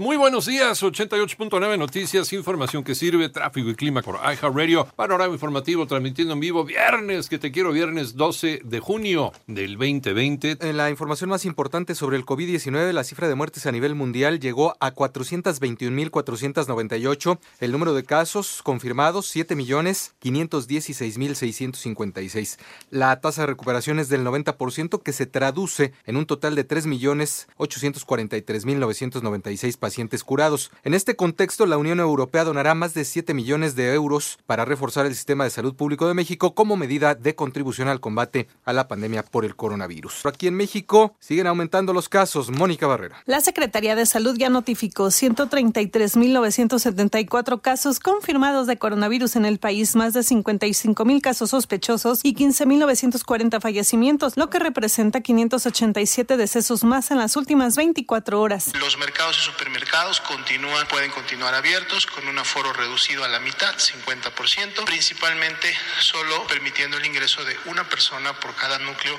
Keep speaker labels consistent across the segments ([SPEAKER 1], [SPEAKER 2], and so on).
[SPEAKER 1] Muy buenos días, 88.9 Noticias, información que sirve, tráfico y clima por Radio, panorama informativo transmitiendo en vivo viernes, que te quiero viernes 12 de junio del 2020.
[SPEAKER 2] En la información más importante sobre el COVID-19, la cifra de muertes a nivel mundial llegó a 421.498, el número de casos confirmados 7.516.656. La tasa de recuperación es del 90% que se traduce en un total de 3.843.996 pacientes pacientes curados. En este contexto, la Unión Europea donará más de 7 millones de euros para reforzar el sistema de salud público de México como medida de contribución al combate a la pandemia por el coronavirus. Aquí en México siguen aumentando los casos. Mónica Barrera.
[SPEAKER 3] La Secretaría de Salud ya notificó 133.974 casos confirmados de coronavirus en el país, más de 55.000 casos sospechosos y 15.940 fallecimientos, lo que representa 587 decesos más en las últimas 24 horas.
[SPEAKER 4] Los mercados y supermercados mercados continúan, pueden continuar abiertos con un aforo reducido a la mitad, 50%, principalmente solo permitiendo el ingreso de una persona por cada núcleo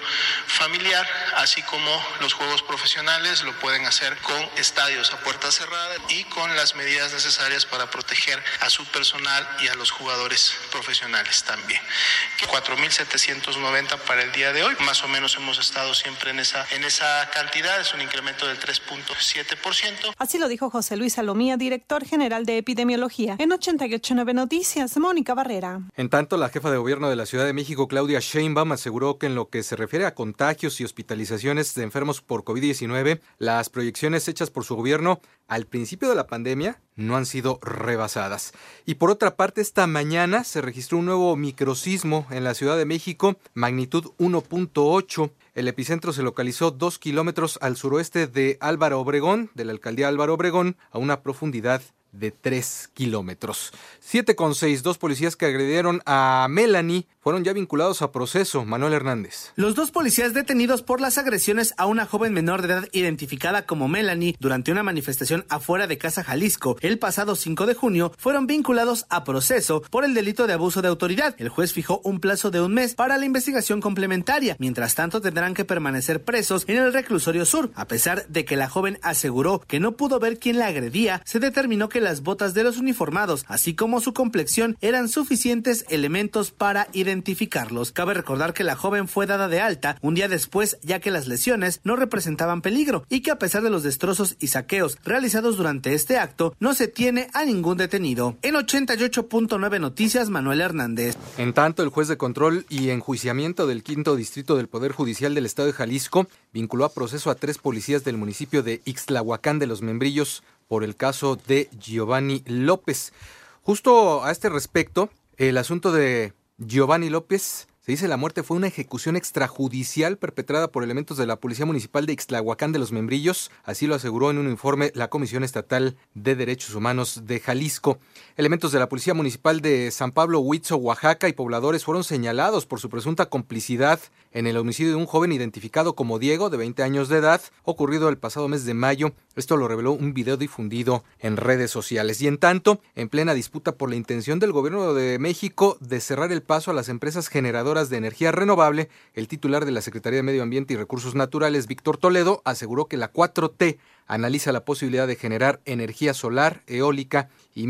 [SPEAKER 4] familiar, así como los juegos profesionales lo pueden hacer con estadios a puerta cerrada y con las medidas necesarias para proteger a su personal y a los jugadores profesionales también. 4.790 para el día de hoy, más o menos hemos estado siempre en esa, en esa cantidad, es un incremento del 3.7%.
[SPEAKER 3] Así lo dijo José Luis Salomía, director general de epidemiología. En 889 Noticias, Mónica Barrera.
[SPEAKER 2] En tanto, la jefa de gobierno de la Ciudad de México, Claudia Sheinbaum, aseguró que en lo que se refiere a contagios y hospitalizaciones de enfermos por COVID-19, las proyecciones hechas por su gobierno al principio de la pandemia no han sido rebasadas. Y por otra parte, esta mañana se registró un nuevo microsismo en la Ciudad de México, magnitud 1.8. El epicentro se localizó dos kilómetros al suroeste de Álvaro Obregón, de la alcaldía Álvaro Obregón, a una profundidad de 3 kilómetros. 7 con 6, dos policías que agredieron a Melanie fueron ya vinculados a proceso. Manuel Hernández.
[SPEAKER 5] Los dos policías detenidos por las agresiones a una joven menor de edad identificada como Melanie durante una manifestación afuera de Casa Jalisco el pasado 5 de junio fueron vinculados a proceso por el delito de abuso de autoridad. El juez fijó un plazo de un mes para la investigación complementaria. Mientras tanto tendrán que permanecer presos en el reclusorio sur. A pesar de que la joven aseguró que no pudo ver quién la agredía, se determinó que las botas de los uniformados, así como su complexión, eran suficientes elementos para identificarlos. Cabe recordar que la joven fue dada de alta un día después, ya que las lesiones no representaban peligro y que a pesar de los destrozos y saqueos realizados durante este acto, no se tiene a ningún detenido. En 88.9 Noticias, Manuel Hernández.
[SPEAKER 2] En tanto, el juez de control y enjuiciamiento del quinto distrito del Poder Judicial del Estado de Jalisco vinculó a proceso a tres policías del municipio de Ixtlahuacán de los Membrillos por el caso de Giovanni López. Justo a este respecto, el asunto de Giovanni López se dice la muerte fue una ejecución extrajudicial perpetrada por elementos de la Policía Municipal de Ixtlahuacán de los Membrillos, así lo aseguró en un informe la Comisión Estatal de Derechos Humanos de Jalisco. Elementos de la Policía Municipal de San Pablo, Huitzo, Oaxaca y pobladores fueron señalados por su presunta complicidad en el homicidio de un joven identificado como Diego, de 20 años de edad, ocurrido el pasado mes de mayo. Esto lo reveló un video difundido en redes sociales. Y en tanto, en plena disputa por la intención del gobierno de México de cerrar el paso a las empresas generadoras de energía renovable, el titular de la Secretaría de Medio Ambiente y Recursos Naturales, Víctor Toledo, aseguró que la 4T analiza la posibilidad de generar energía solar, eólica y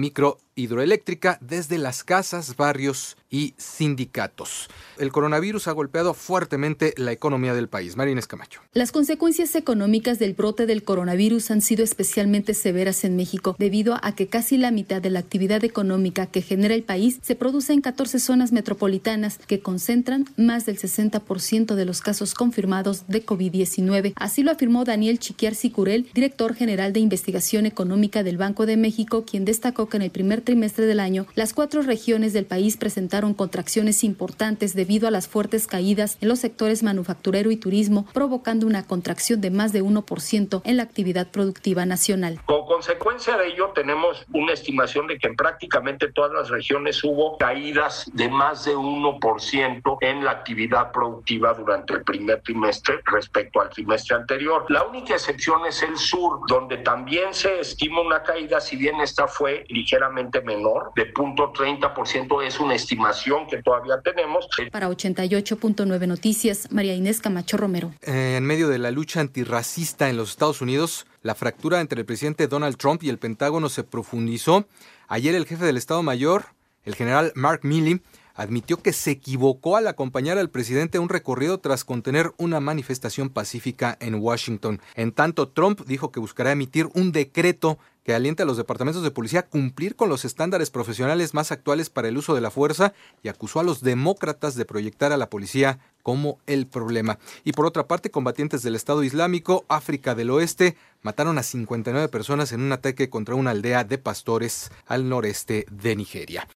[SPEAKER 2] microhidroeléctrica desde las casas, barrios y sindicatos. El coronavirus ha golpeado fuertemente la economía del país. Marina Escamacho.
[SPEAKER 6] Las consecuencias económicas del brote del coronavirus han sido especialmente severas en México debido a que casi la mitad de la actividad económica que genera el país se produce en 14 zonas metropolitanas que concentran más del 60% de los casos confirmados de COVID-19. Así lo afirmó Daniel Chiquiar Sicurel, director general de investigación económica del Banco de México, quien destacó que en el primer trimestre del año, las cuatro regiones del país presentaron contracciones importantes debido a las fuertes caídas en los sectores manufacturero y turismo, provocando una contracción de más de 1% en la actividad productiva nacional.
[SPEAKER 7] Como consecuencia de ello, tenemos una estimación de que en prácticamente todas las regiones hubo caídas de más de 1% en la actividad productiva durante el primer trimestre respecto al trimestre anterior. La única excepción es el sur, donde también se estima una caída, si bien esta fue ligeramente menor, de 0.30%, es una estimación que todavía tenemos.
[SPEAKER 6] Para 88.9 Noticias, María Inés Camacho Romero.
[SPEAKER 2] En medio de la lucha antirracista en los Estados Unidos, la fractura entre el presidente Donald Trump y el Pentágono se profundizó. Ayer el jefe del Estado Mayor, el general Mark Milley, admitió que se equivocó al acompañar al presidente a un recorrido tras contener una manifestación pacífica en Washington. En tanto, Trump dijo que buscará emitir un decreto que alienta a los departamentos de policía a cumplir con los estándares profesionales más actuales para el uso de la fuerza y acusó a los demócratas de proyectar a la policía como el problema. Y por otra parte, combatientes del Estado Islámico, África del Oeste, mataron a 59 personas en un ataque contra una aldea de pastores al noreste de Nigeria.